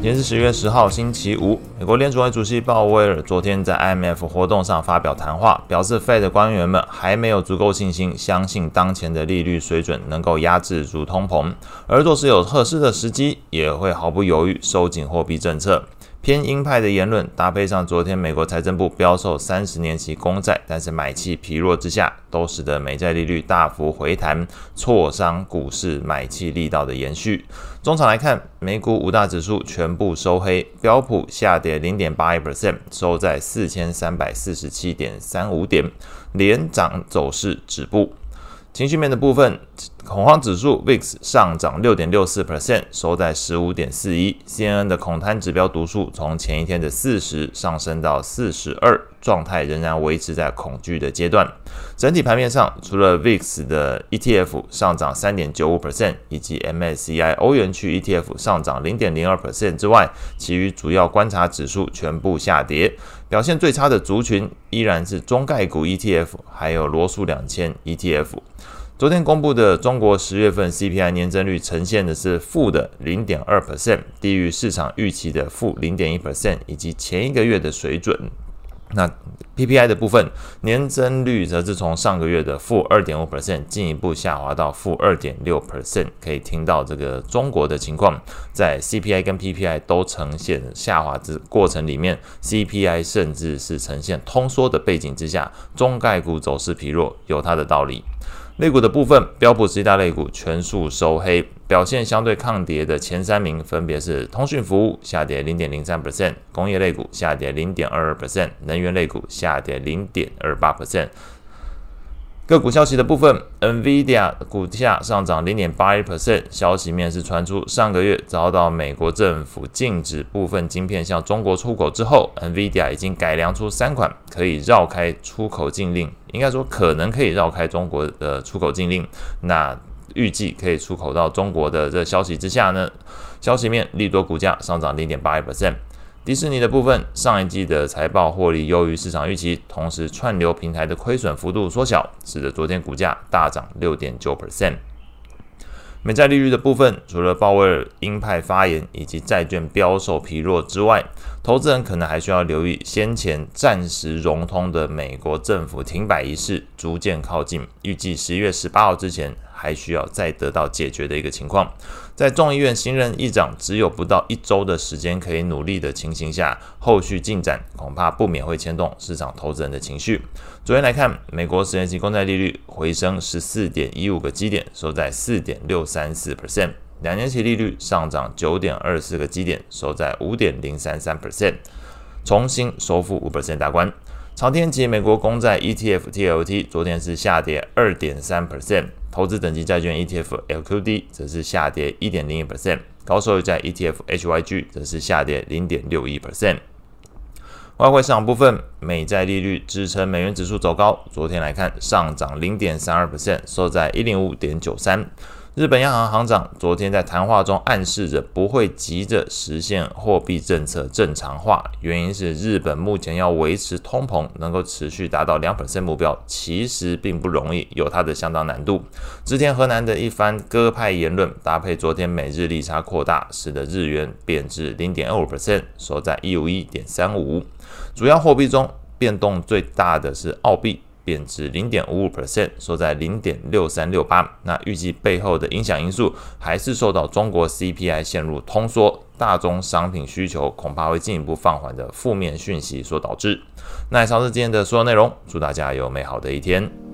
今天是十月十号，星期五。美国联储会主席鲍威尔昨天在 IMF 活动上发表谈话，表示 Fed 的官员们还没有足够信心，相信当前的利率水准能够压制住通膨，而若是有合适的时机，也会毫不犹豫收紧货币政策。偏鹰派的言论搭配上昨天美国财政部标售三十年期公债，但是买气疲弱之下，都使得美债利率大幅回弹，挫伤股市买气力道的延续。中场来看，美股五大指数全部收黑，标普下跌零点八一 percent，收在四千三百四十七点三五点，连涨走势止步。情绪面的部分，恐慌指数 VIX 上涨六点六四 percent，收在十五点四一。CNN 的恐贪指标读数从前一天的四十上升到四十二，状态仍然维持在恐惧的阶段。整体盘面上，除了 VIX 的 ETF 上涨三点九五 percent，以及 MSCI 欧元区 ETF 上涨零点零二 percent 之外，其余主要观察指数全部下跌。表现最差的族群依然是中概股 ETF，还有罗素两千 ETF。昨天公布的中国十月份 CPI 年增率呈现的是负的零点二 percent，低于市场预期的负零点一 percent，以及前一个月的水准。那 PPI 的部分年增率则是从上个月的负二点五 percent 进一步下滑到负二点六 percent。可以听到这个中国的情况，在 CPI 跟 PPI 都呈现下滑之过程里面，CPI 甚至是呈现通缩的背景之下，中概股走势疲弱，有它的道理。类股的部分，标普十大类股全数收黑，表现相对抗跌的前三名分别是通讯服务下跌零点零三 percent，工业类股下跌零点二二 percent，能源类股下跌零点二八 percent。个股消息的部分，NVIDIA 股价上涨零点八一 percent，消息面是传出上个月遭到美国政府禁止部分晶片向中国出口之后，NVIDIA 已经改良出三款可以绕开出口禁令，应该说可能可以绕开中国的出口禁令，那预计可以出口到中国的这消息之下呢，消息面利多股价上涨零点八一 percent。迪士尼的部分，上一季的财报获利优于市场预期，同时串流平台的亏损幅度缩小，使得昨天股价大涨六点九 percent。美债利率的部分，除了鲍威尔鹰派发言以及债券标售疲弱之外，投资人可能还需要留意先前暂时融通的美国政府停摆仪式逐渐靠近，预计十一月十八号之前。还需要再得到解决的一个情况，在众议院新任议长只有不到一周的时间可以努力的情形下，后续进展恐怕不免会牵动市场投资人的情绪。昨天来看，美国十年期公债利率回升十四点一五个基点，收在四点六三四 percent；两年期利率上涨九点二四个基点，收在五点零三三 percent，重新收复五 percent 大关。长天期美国公债 ETF TLT 昨天是下跌二点三 percent。投资等级债券 ETF LQD 则是下跌一点零一 percent，高收益债 ETF HYG 则是下跌零点六一 percent。外汇市场部分，美债利率支撑美元指数走高，昨天来看上涨零点三二 percent，收在一零五点九三。日本央行行长昨天在谈话中暗示着不会急着实现货币政策正常化，原因是日本目前要维持通膨能够持续达到两 percent 目标，其实并不容易，有它的相当难度。织田河南的一番鸽派言论，搭配昨天美日利差扩大，使得日元贬值零点二五 percent，收在一五一点三五。主要货币中变动最大的是澳币。贬值零点五五 percent，收在零点六三六八。那预计背后的影响因素还是受到中国 CPI 陷入通缩、大宗商品需求恐怕会进一步放缓的负面讯息所导致。那以上是今天的所有内容，祝大家有美好的一天。